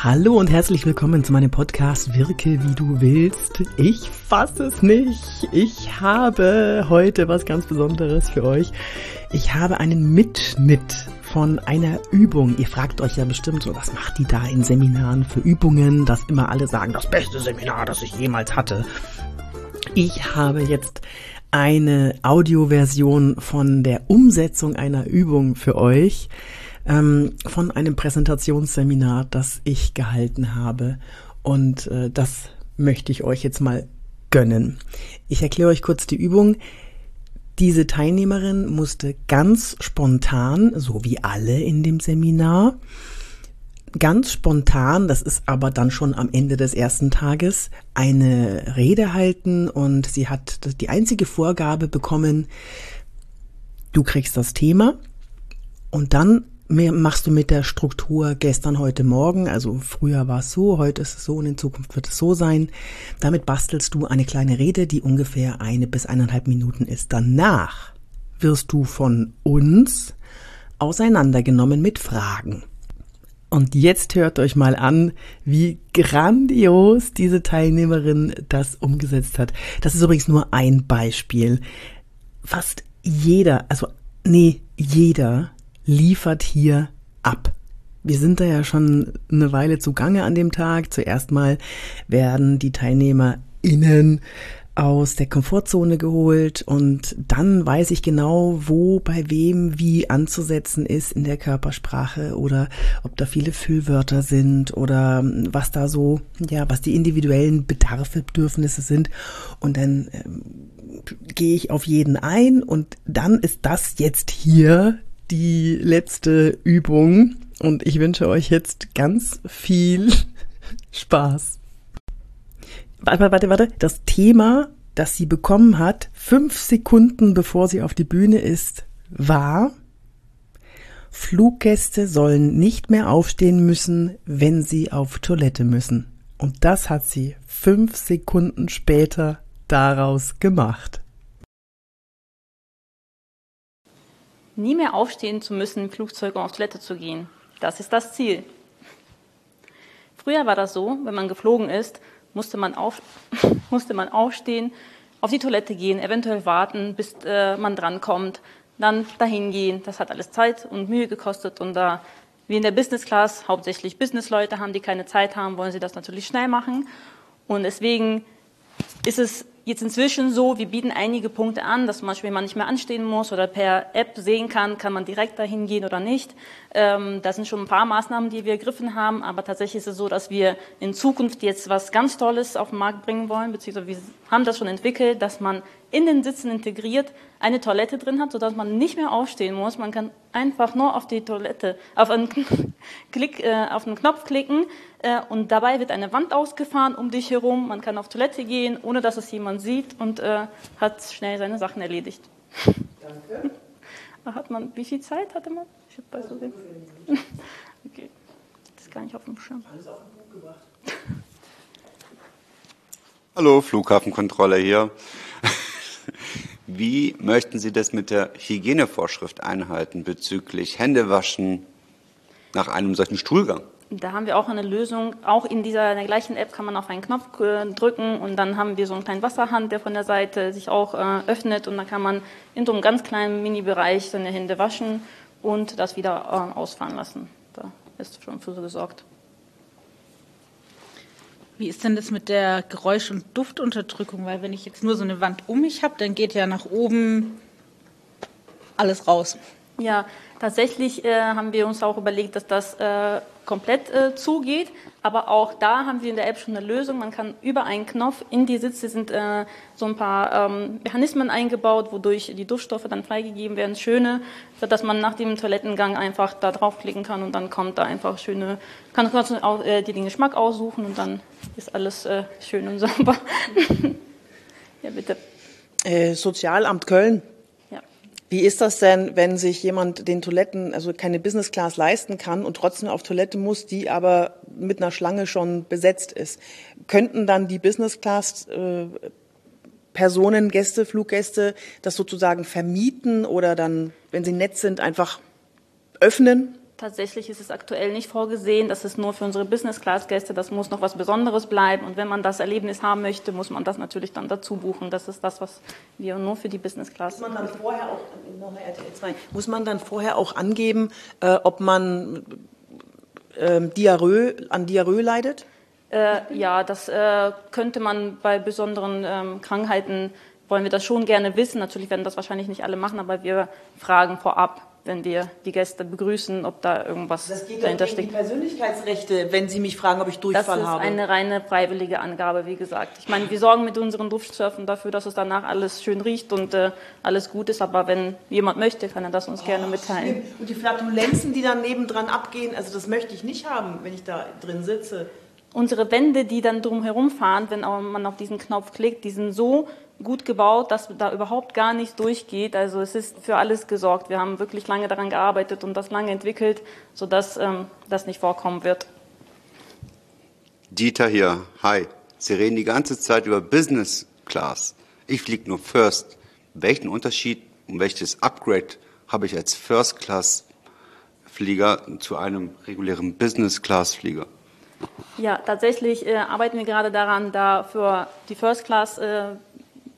Hallo und herzlich willkommen zu meinem Podcast Wirke wie du willst. Ich fasse es nicht. Ich habe heute was ganz Besonderes für euch. Ich habe einen Mitschnitt von einer Übung. Ihr fragt euch ja bestimmt so, was macht die da in Seminaren für Übungen, dass immer alle sagen, das beste Seminar, das ich jemals hatte. Ich habe jetzt eine Audioversion von der Umsetzung einer Übung für euch ähm, von einem Präsentationsseminar, das ich gehalten habe. Und äh, das möchte ich euch jetzt mal gönnen. Ich erkläre euch kurz die Übung. Diese Teilnehmerin musste ganz spontan, so wie alle in dem Seminar, ganz spontan, das ist aber dann schon am Ende des ersten Tages, eine Rede halten und sie hat die einzige Vorgabe bekommen, du kriegst das Thema und dann machst du mit der Struktur gestern, heute, morgen. Also früher war es so, heute ist es so und in Zukunft wird es so sein. Damit bastelst du eine kleine Rede, die ungefähr eine bis eineinhalb Minuten ist. Danach wirst du von uns auseinandergenommen mit Fragen. Und jetzt hört euch mal an, wie grandios diese Teilnehmerin das umgesetzt hat. Das ist übrigens nur ein Beispiel. Fast jeder, also nee, jeder liefert hier ab. Wir sind da ja schon eine Weile zugange an dem Tag. Zuerst mal werden die TeilnehmerInnen aus der Komfortzone geholt und dann weiß ich genau, wo bei wem wie anzusetzen ist in der Körpersprache oder ob da viele Füllwörter sind oder was da so, ja, was die individuellen Bedarfe, Bedürfnisse sind und dann ähm, gehe ich auf jeden ein und dann ist das jetzt hier die letzte Übung und ich wünsche euch jetzt ganz viel Spaß. Warte, warte, warte. Das Thema, das sie bekommen hat, fünf Sekunden bevor sie auf die Bühne ist, war, Fluggäste sollen nicht mehr aufstehen müssen, wenn sie auf Toilette müssen. Und das hat sie fünf Sekunden später daraus gemacht. Nie mehr aufstehen zu müssen, im Flugzeug um auf Toilette zu gehen. Das ist das Ziel. Früher war das so, wenn man geflogen ist, musste man, auf, musste man aufstehen, auf die Toilette gehen, eventuell warten, bis äh, man drankommt, dann dahin gehen. Das hat alles Zeit und Mühe gekostet und da wie in der Business Class hauptsächlich Businessleute haben, die keine Zeit haben, wollen sie das natürlich schnell machen. Und deswegen ist es jetzt inzwischen so, wir bieten einige Punkte an, dass zum Beispiel man nicht mehr anstehen muss oder per App sehen kann, kann man direkt dahin gehen oder nicht. Ähm, das sind schon ein paar Maßnahmen, die wir ergriffen haben, aber tatsächlich ist es so, dass wir in Zukunft jetzt was ganz Tolles auf den Markt bringen wollen, beziehungsweise wir haben das schon entwickelt, dass man in den Sitzen integriert eine Toilette drin hat, sodass man nicht mehr aufstehen muss. Man kann einfach nur auf die Toilette, auf einen, Klick, äh, auf einen Knopf klicken äh, und dabei wird eine Wand ausgefahren um dich herum. Man kann auf Toilette gehen, ohne dass es jemand sieht und äh, hat schnell seine Sachen erledigt. Danke. Hat man, wie viel Zeit hatte man? Ich habe bei so den. okay, das ist gar nicht auf dem Schirm. Alles auf den Buch gebracht. Hallo, Flughafenkontrolle hier. Wie möchten Sie das mit der Hygienevorschrift einhalten bezüglich Händewaschen nach einem solchen Stuhlgang? Da haben wir auch eine Lösung. Auch in dieser in der gleichen App kann man auf einen Knopf äh, drücken und dann haben wir so einen kleinen Wasserhand, der von der Seite sich auch äh, öffnet und dann kann man in so einem ganz kleinen Mini-Bereich seine Hände waschen und das wieder äh, ausfahren lassen. Da ist schon für so gesorgt. Wie ist denn das mit der Geräusch- und Duftunterdrückung? Weil wenn ich jetzt nur so eine Wand um mich habe, dann geht ja nach oben alles raus. Ja, tatsächlich äh, haben wir uns auch überlegt, dass das äh, komplett äh, zugeht. Aber auch da haben wir in der App schon eine Lösung. Man kann über einen Knopf in die Sitze sind äh, so ein paar ähm, Mechanismen eingebaut, wodurch die Duftstoffe dann freigegeben werden. Schöne, dass man nach dem Toilettengang einfach da draufklicken kann und dann kommt da einfach schöne, kann man auch, äh, den Geschmack aussuchen und dann ist alles äh, schön und sauber. ja, bitte. Äh, Sozialamt Köln wie ist das denn, wenn sich jemand den Toiletten, also keine Business Class leisten kann und trotzdem auf Toilette muss, die aber mit einer Schlange schon besetzt ist? Könnten dann die Business Class äh, Personen, Gäste, Fluggäste das sozusagen vermieten oder dann, wenn sie nett sind, einfach öffnen? Tatsächlich ist es aktuell nicht vorgesehen. Das ist nur für unsere Business-Class-Gäste. Das muss noch was Besonderes bleiben. Und wenn man das Erlebnis haben möchte, muss man das natürlich dann dazu buchen. Das ist das, was wir nur für die Business-Class. Muss man dann vorher auch, nochmal RTL 2, muss man dann vorher auch angeben, äh, ob man ähm, Diarrhoe, an Diarrhoe leidet? Äh, ja, das äh, könnte man bei besonderen ähm, Krankheiten, wollen wir das schon gerne wissen. Natürlich werden das wahrscheinlich nicht alle machen, aber wir fragen vorab wenn wir die Gäste begrüßen, ob da irgendwas das geht dahinter steckt. die Persönlichkeitsrechte, wenn Sie mich fragen, ob ich Durchfall habe. Das ist eine reine freiwillige Angabe, wie gesagt. Ich meine, wir sorgen mit unseren Duftsurfen dafür, dass es danach alles schön riecht und äh, alles gut ist. Aber wenn jemand möchte, kann er das uns oh, gerne mitteilen. Schlimm. Und die Flatulenzen, die dann nebendran abgehen, also das möchte ich nicht haben, wenn ich da drin sitze. Unsere Wände, die dann drumherum fahren, wenn man auf diesen Knopf klickt, die sind so gut gebaut, dass da überhaupt gar nichts durchgeht. Also es ist für alles gesorgt. Wir haben wirklich lange daran gearbeitet und das lange entwickelt, sodass ähm, das nicht vorkommen wird. Dieter hier, hi. Sie reden die ganze Zeit über Business Class. Ich fliege nur First. Welchen Unterschied und welches Upgrade habe ich als First Class Flieger zu einem regulären Business Class Flieger? Ja, tatsächlich äh, arbeiten wir gerade daran, da für die First Class äh,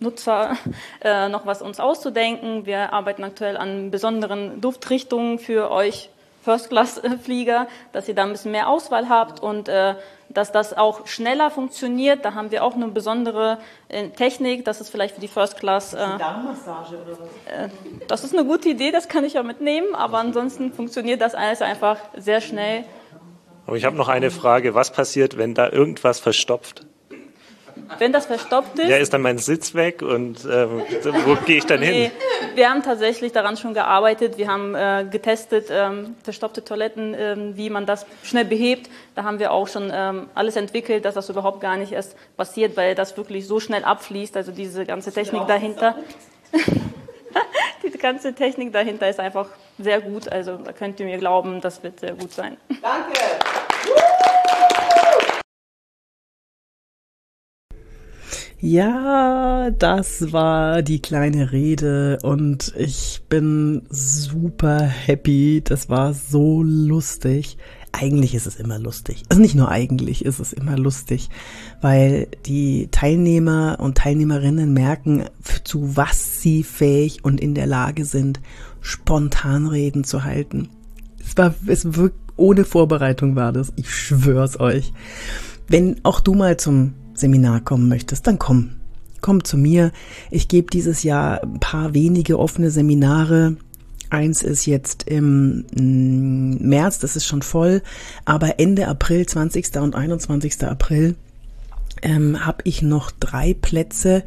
Nutzer äh, noch was uns auszudenken. Wir arbeiten aktuell an besonderen Duftrichtungen für euch First-Class-Flieger, dass ihr da ein bisschen mehr Auswahl habt und äh, dass das auch schneller funktioniert. Da haben wir auch eine besondere äh, Technik. Das ist vielleicht für die First Class. Äh, Darmmassage oder was? Äh, das ist eine gute Idee, das kann ich ja mitnehmen, aber ansonsten funktioniert das alles einfach sehr schnell. Aber ich habe noch eine Frage. Was passiert, wenn da irgendwas verstopft? Wenn das verstopft ist. Ja, ist dann mein Sitz weg und äh, wo gehe ich dann nee, hin? Wir haben tatsächlich daran schon gearbeitet. Wir haben äh, getestet, ähm, verstopfte Toiletten, äh, wie man das schnell behebt. Da haben wir auch schon ähm, alles entwickelt, dass das überhaupt gar nicht erst passiert, weil das wirklich so schnell abfließt. Also diese ganze Technik dahinter. die ganze Technik dahinter ist einfach sehr gut. Also da könnt ihr mir glauben, das wird sehr gut sein. Danke. Ja, das war die kleine Rede und ich bin super happy. Das war so lustig. Eigentlich ist es immer lustig. Also nicht nur eigentlich ist es immer lustig, weil die Teilnehmer und Teilnehmerinnen merken, zu was sie fähig und in der Lage sind, spontan Reden zu halten. Es war, es wirkt, ohne Vorbereitung war das. Ich schwör's euch. Wenn auch du mal zum Seminar kommen möchtest, dann komm. Komm zu mir. Ich gebe dieses Jahr ein paar wenige offene Seminare. Eins ist jetzt im mm, März, das ist schon voll, aber Ende April, 20. und 21. April, ähm, habe ich noch drei Plätze.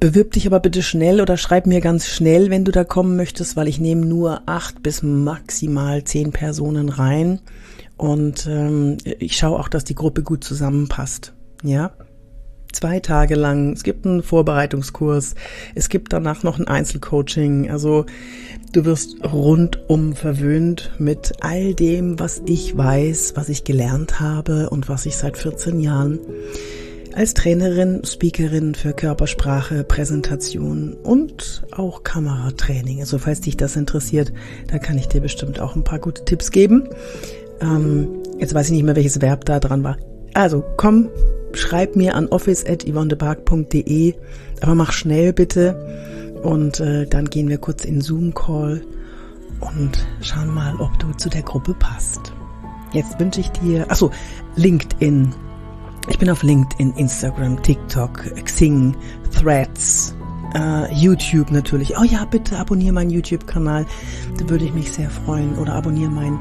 Bewirb dich aber bitte schnell oder schreib mir ganz schnell, wenn du da kommen möchtest, weil ich nehme nur acht bis maximal zehn Personen rein. Und ähm, ich schaue auch, dass die Gruppe gut zusammenpasst. Ja. Zwei Tage lang. Es gibt einen Vorbereitungskurs. Es gibt danach noch ein Einzelcoaching. Also du wirst rundum verwöhnt mit all dem, was ich weiß, was ich gelernt habe und was ich seit 14 Jahren als Trainerin, Speakerin für Körpersprache, Präsentation und auch Kameratraining. Also falls dich das interessiert, da kann ich dir bestimmt auch ein paar gute Tipps geben. Ähm, jetzt weiß ich nicht mehr, welches Verb da dran war. Also komm, schreib mir an office.yvonnebark.de, aber mach schnell bitte und äh, dann gehen wir kurz in Zoom-Call und schauen mal, ob du zu der Gruppe passt. Jetzt wünsche ich dir, achso, LinkedIn. Ich bin auf LinkedIn, Instagram, TikTok, Xing, Threads, Uh, YouTube natürlich. Oh ja, bitte abonniere meinen YouTube-Kanal. Da würde ich mich sehr freuen. Oder abonniere meinen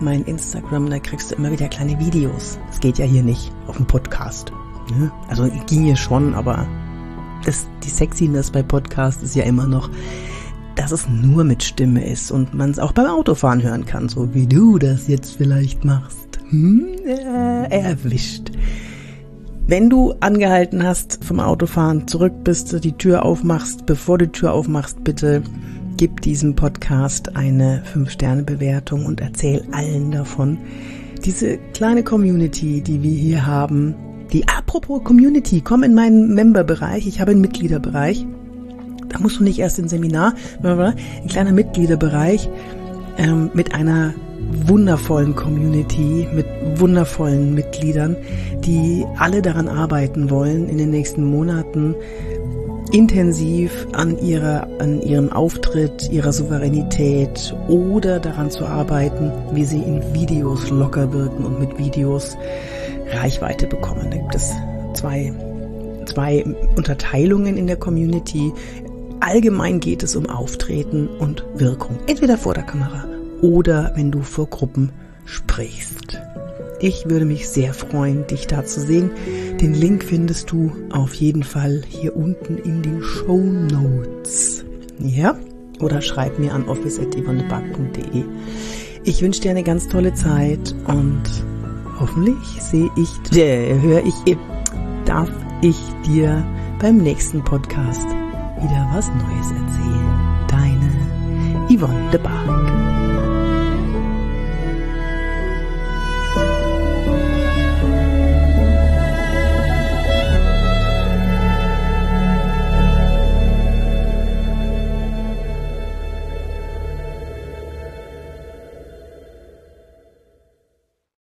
mein Instagram, da kriegst du immer wieder kleine Videos. Das geht ja hier nicht auf dem Podcast. Ne? Also ging hier schon, aber das, die Sexiness bei Podcast ist ja immer noch, dass es nur mit Stimme ist und man es auch beim Autofahren hören kann, so wie du das jetzt vielleicht machst. Hm? Äh, erwischt. Wenn du angehalten hast vom Autofahren, zurück bist, die Tür aufmachst, bevor du die Tür aufmachst, bitte gib diesem Podcast eine 5-Sterne-Bewertung und erzähl allen davon. Diese kleine Community, die wir hier haben, die apropos Community, komm in meinen Member-Bereich, ich habe einen Mitgliederbereich. Da musst du nicht erst ins Seminar, ein kleiner Mitgliederbereich ähm, mit einer wundervollen Community mit wundervollen Mitgliedern, die alle daran arbeiten wollen, in den nächsten Monaten intensiv an ihrer, an ihrem Auftritt, ihrer Souveränität oder daran zu arbeiten, wie sie in Videos locker wirken und mit Videos Reichweite bekommen. Da gibt es zwei, zwei Unterteilungen in der Community. Allgemein geht es um Auftreten und Wirkung. Entweder vor der Kamera oder wenn du vor Gruppen sprichst. Ich würde mich sehr freuen, dich da zu sehen. Den Link findest du auf jeden Fall hier unten in den Show Notes. Ja? Oder schreib mir an office.yvonneback.de. Ich wünsche dir eine ganz tolle Zeit und hoffentlich sehe ich, äh, höre ich, darf ich dir beim nächsten Podcast wieder was Neues erzählen. Deine Yvonne de Barg.